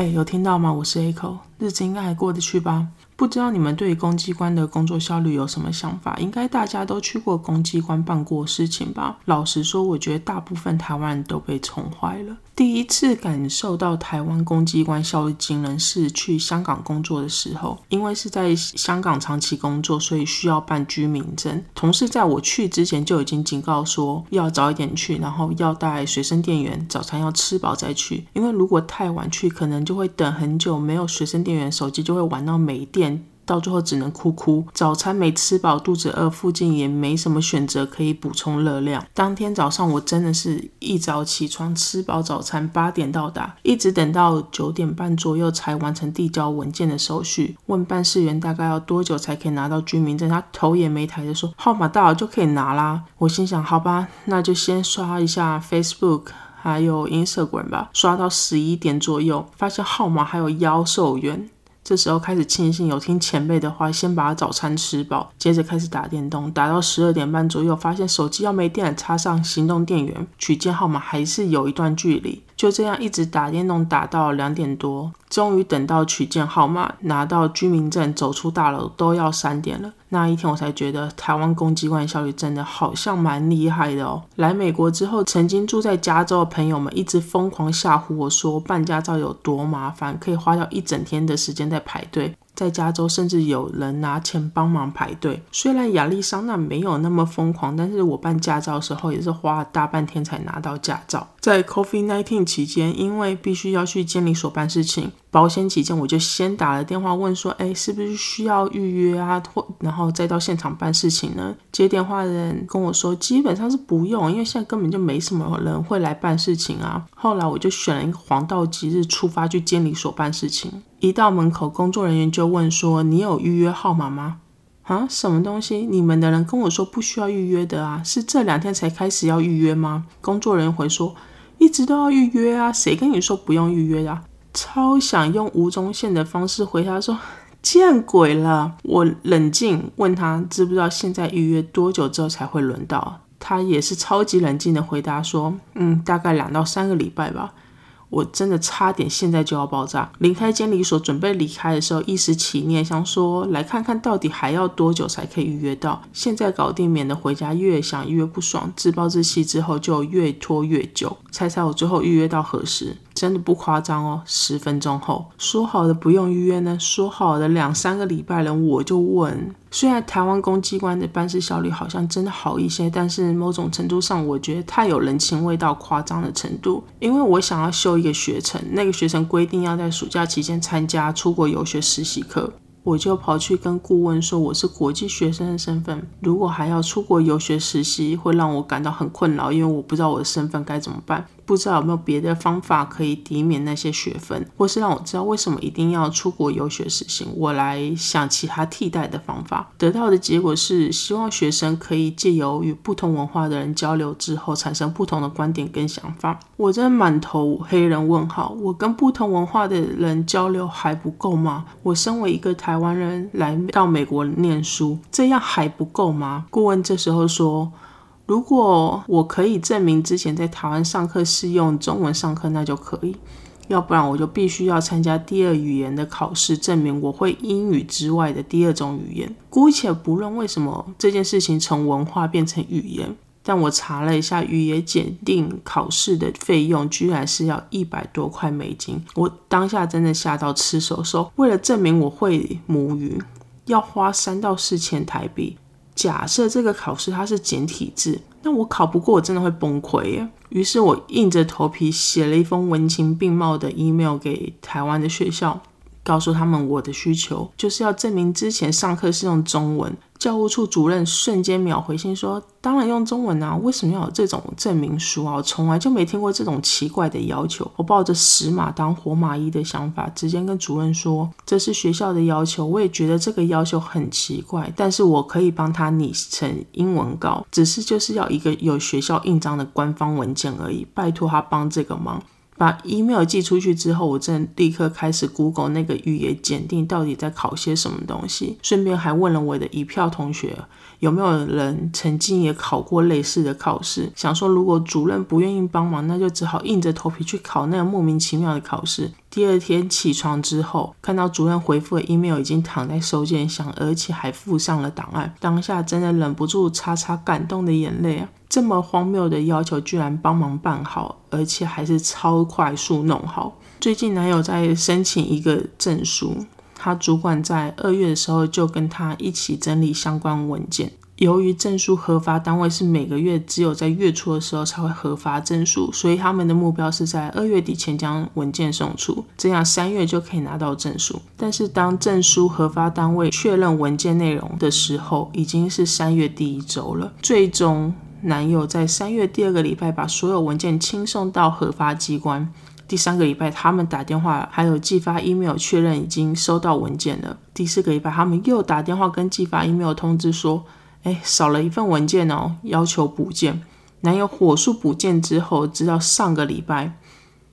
哎，有听到吗？我是 Echo，日子应该还过得去吧？不知道你们对公机关的工作效率有什么想法？应该大家都去过公机关办过事情吧？老实说，我觉得大部分台湾人都被宠坏了。第一次感受到台湾公机关效率惊人是去香港工作的时候，因为是在香港长期工作，所以需要办居民证。同事在我去之前就已经警告说要早一点去，然后要带随身电源，早餐要吃饱再去，因为如果太晚去，可能就会等很久，没有随身电源，手机就会玩到没电。到最后只能哭哭，早餐没吃饱，肚子饿，附近也没什么选择可以补充热量。当天早上我真的是一早起床吃饱早餐，八点到达，一直等到九点半左右才完成递交文件的手续。问办事员大概要多久才可以拿到居民证，他头也没抬的说号码到了就可以拿啦。我心想好吧，那就先刷一下 Facebook 还有 Instagram 吧。刷到十一点左右，发现号码还有妖兽员。这时候开始庆幸有听前辈的话，先把早餐吃饱，接着开始打电动，打到十二点半左右，发现手机要没电了，插上行动电源，取件号码还是有一段距离。就这样一直打电动打到两点多，终于等到取件号码，拿到居民证，走出大楼都要三点了。那一天我才觉得台湾公机关效率真的好像蛮厉害的哦。来美国之后，曾经住在加州的朋友们一直疯狂吓唬我说办驾照有多麻烦，可以花掉一整天的时间在排队。在加州，甚至有人拿钱帮忙排队。虽然亚利桑那没有那么疯狂，但是我办驾照的时候也是花了大半天才拿到驾照。在 Coffee Nineteen 期间，因为必须要去监理所办事情，保险起见，我就先打了电话问说：“哎，是不是需要预约啊？或然后再到现场办事情呢？”接电话的人跟我说：“基本上是不用，因为现在根本就没什么人会来办事情啊。”后来我就选了一个黄道吉日出发去监理所办事情。一到门口，工作人员就问说：“你有预约号码吗？”啊，什么东西？你们的人跟我说不需要预约的啊，是这两天才开始要预约吗？工作人员回说：“一直都要预约啊，谁跟你说不用预约的？”超想用吴宗宪的方式回答说：“见鬼了！”我冷静问他知不知道现在预约多久之后才会轮到？他也是超级冷静的回答说：“嗯，大概两到三个礼拜吧。”我真的差点现在就要爆炸！离开监理所准备离开的时候，一时起念想说来看看到底还要多久才可以预约到。现在搞定，免得回家越想越不爽，自暴自弃之后就越拖越久。猜猜我最后预约到何时？真的不夸张哦，十分钟后说好的不用预约呢？说好的两三个礼拜了，我就问。虽然台湾公机关的办事效率好像真的好一些，但是某种程度上，我觉得太有人情味到夸张的程度。因为我想要修一个学程，那个学程规定要在暑假期间参加出国游学实习课。我就跑去跟顾问说，我是国际学生的身份，如果还要出国游学实习，会让我感到很困扰，因为我不知道我的身份该怎么办。不知道有没有别的方法可以抵免那些学分，或是让我知道为什么一定要出国游学实行，我来想其他替代的方法。得到的结果是，希望学生可以借由与不同文化的人交流之后，产生不同的观点跟想法。我真的满头黑人问号，我跟不同文化的人交流还不够吗？我身为一个台湾人来到美国念书，这样还不够吗？顾问这时候说。如果我可以证明之前在台湾上课是用中文上课，那就可以；要不然我就必须要参加第二语言的考试，证明我会英语之外的第二种语言。姑且不论为什么这件事情从文化变成语言，但我查了一下语言检定考试的费用，居然是要一百多块美金。我当下真的吓到吃手手。为了证明我会母语，要花三到四千台币。假设这个考试它是简体字，那我考不过，我真的会崩溃耶。于是我硬着头皮写了一封文情并茂的 email 给台湾的学校。告诉他们我的需求就是要证明之前上课是用中文。教务处主任瞬间秒回信说：“当然用中文啊，为什么要有这种证明书啊？我从来就没听过这种奇怪的要求。”我抱着死马当活马医的想法，直接跟主任说：“这是学校的要求，我也觉得这个要求很奇怪，但是我可以帮他拟成英文稿，只是就是要一个有学校印章的官方文件而已，拜托他帮这个忙。”把 email 寄出去之后，我真立刻开始 Google 那个语言检定到底在考些什么东西，顺便还问了我的一票同学有没有人曾经也考过类似的考试。想说如果主任不愿意帮忙，那就只好硬着头皮去考那个莫名其妙的考试。第二天起床之后，看到主任回复的 email 已经躺在收件箱，而且还附上了档案，当下真的忍不住擦擦感动的眼泪啊！这么荒谬的要求，居然帮忙办好，而且还是超快速弄好。最近男友在申请一个证书，他主管在二月的时候就跟他一起整理相关文件。由于证书核发单位是每个月只有在月初的时候才会核发证书，所以他们的目标是在二月底前将文件送出，这样三月就可以拿到证书。但是当证书核发单位确认文件内容的时候，已经是三月第一周了。最终，男友在三月第二个礼拜把所有文件轻送到核发机关，第三个礼拜他们打电话还有寄发 email 确认已经收到文件了。第四个礼拜他们又打电话跟寄发 email 通知说。哎，少了一份文件哦，要求补件。男友火速补件之后，直到上个礼拜，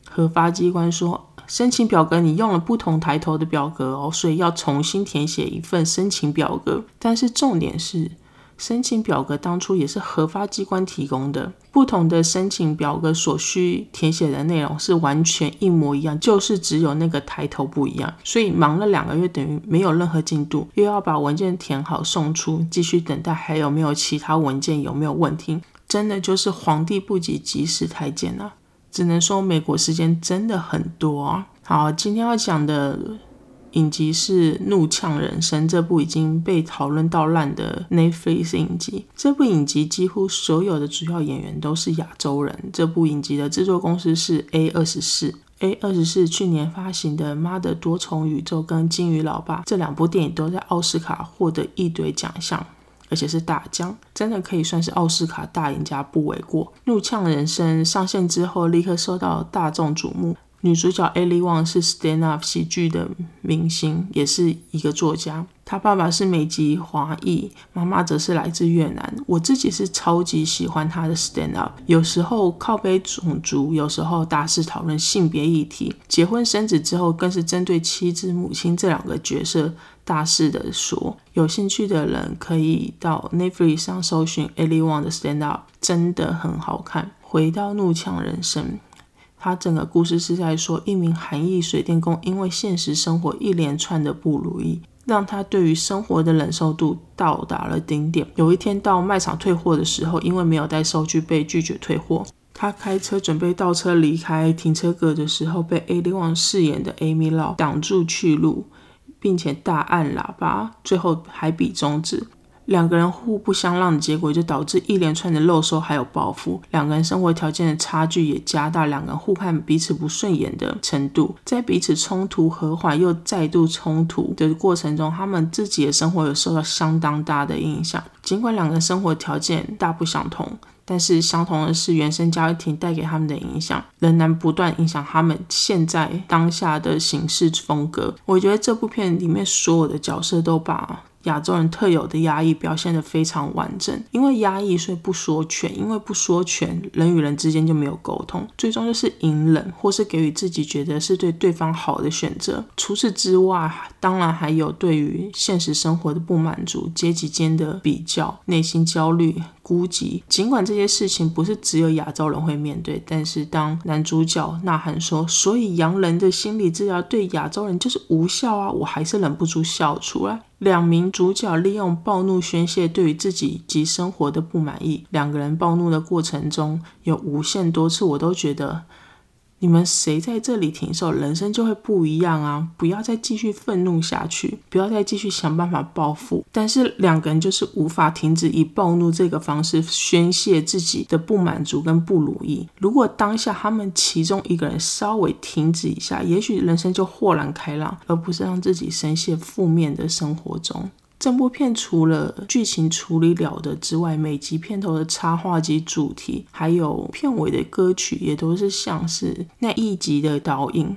核发机关说申请表格你用了不同抬头的表格哦，所以要重新填写一份申请表格。但是重点是。申请表格当初也是核发机关提供的，不同的申请表格所需填写的内容是完全一模一样，就是只有那个抬头不一样。所以忙了两个月，等于没有任何进度，又要把文件填好送出，继续等待还有没有其他文件有没有问题，真的就是皇帝不急急死太监啊！只能说美国时间真的很多啊。好，今天要讲的。影集是《怒呛人生》这部已经被讨论到烂的 Netflix 影集。这部影集几乎所有的主要演员都是亚洲人。这部影集的制作公司是 A 二十四。A 二十四去年发行的《妈的多重宇宙》跟《金鱼老爸》这两部电影都在奥斯卡获得一堆奖项，而且是大奖，真的可以算是奥斯卡大赢家不为过。《怒呛人生》上线之后，立刻受到大众瞩目。女主角 Ali Wong 是 stand up 喜剧的明星，也是一个作家。她爸爸是美籍华裔，妈妈则是来自越南。我自己是超级喜欢她的 stand up，有时候靠背种族，有时候大肆讨论性别议题。结婚生子之后，更是针对妻子、母亲这两个角色大肆的说。有兴趣的人可以到 Netflix 上搜寻 Ali Wong 的 stand up，真的很好看。回到怒呛人生。他整个故事是在说，一名韩裔水电工因为现实生活一连串的不如意，让他对于生活的忍受度到达了顶点。有一天到卖场退货的时候，因为没有带收据被拒绝退货。他开车准备倒车离开停车格的时候，被 A 利旺饰演的 Amy Lau 挡住去路，并且大按喇叭，最后还比中指。两个人互不相让的结果，就导致一连串的漏收还有报复。两个人生活条件的差距也加大，两个人互看彼此不顺眼的程度。在彼此冲突和缓又再度冲突的过程中，他们自己的生活有受到相当大的影响。尽管两个人生活条件大不相同，但是相同的是原生家庭带给他们的影响，仍然不断影响他们现在当下的行事风格。我觉得这部片里面所有的角色都把。亚洲人特有的压抑表现得非常完整，因为压抑所以不说全，因为不说全，人与人之间就没有沟通，最终就是隐忍或是给予自己觉得是对对方好的选择。除此之外，当然还有对于现实生活的不满足、阶级间的比较、内心焦虑。孤寂，尽管这些事情不是只有亚洲人会面对，但是当男主角呐喊说：“所以洋人的心理治疗对亚洲人就是无效啊！”我还是忍不住笑出来。两名主角利用暴怒宣泄对于自己及生活的不满意，两个人暴怒的过程中有无限多次，我都觉得。你们谁在这里停手，人生就会不一样啊！不要再继续愤怒下去，不要再继续想办法报复。但是两个人就是无法停止以暴怒这个方式宣泄自己的不满足跟不如意。如果当下他们其中一个人稍微停止一下，也许人生就豁然开朗，而不是让自己深陷负面的生活中。这部片除了剧情处理了的之外，每集片头的插画及主题，还有片尾的歌曲，也都是像是那一集的导引，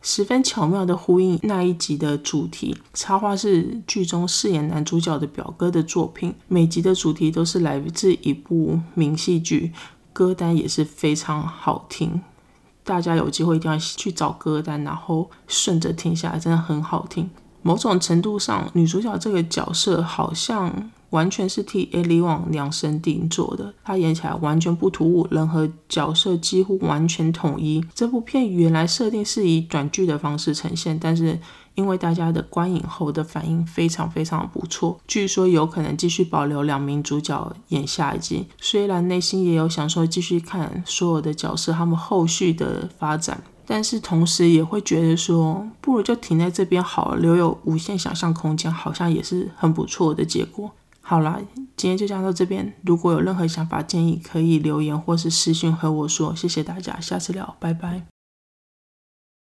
十分巧妙的呼应那一集的主题。插画是剧中饰演男主角的表哥的作品，每集的主题都是来自一部名戏剧，歌单也是非常好听。大家有机会一定要去找歌单，然后顺着听下来，真的很好听。某種程度上，女主角這個角色好像完全是替 Ellie Wong 量身定做的，她演起來完全不突兀，人和角色幾乎完全統一。這部片原來設定是以短劇的方式呈現，但是因為大家的觀影後的反應非常非常不錯，據說有可能繼續保留兩名主角演下一季。雖然內心也有想說繼續看所有的角色他們後續的發展。但是同时也会觉得说，不如就停在这边好了，留有无限想象空间，好像也是很不错的结果。好啦，今天就讲到这边，如果有任何想法建议，可以留言或是私信和我说。谢谢大家，下次聊，拜拜。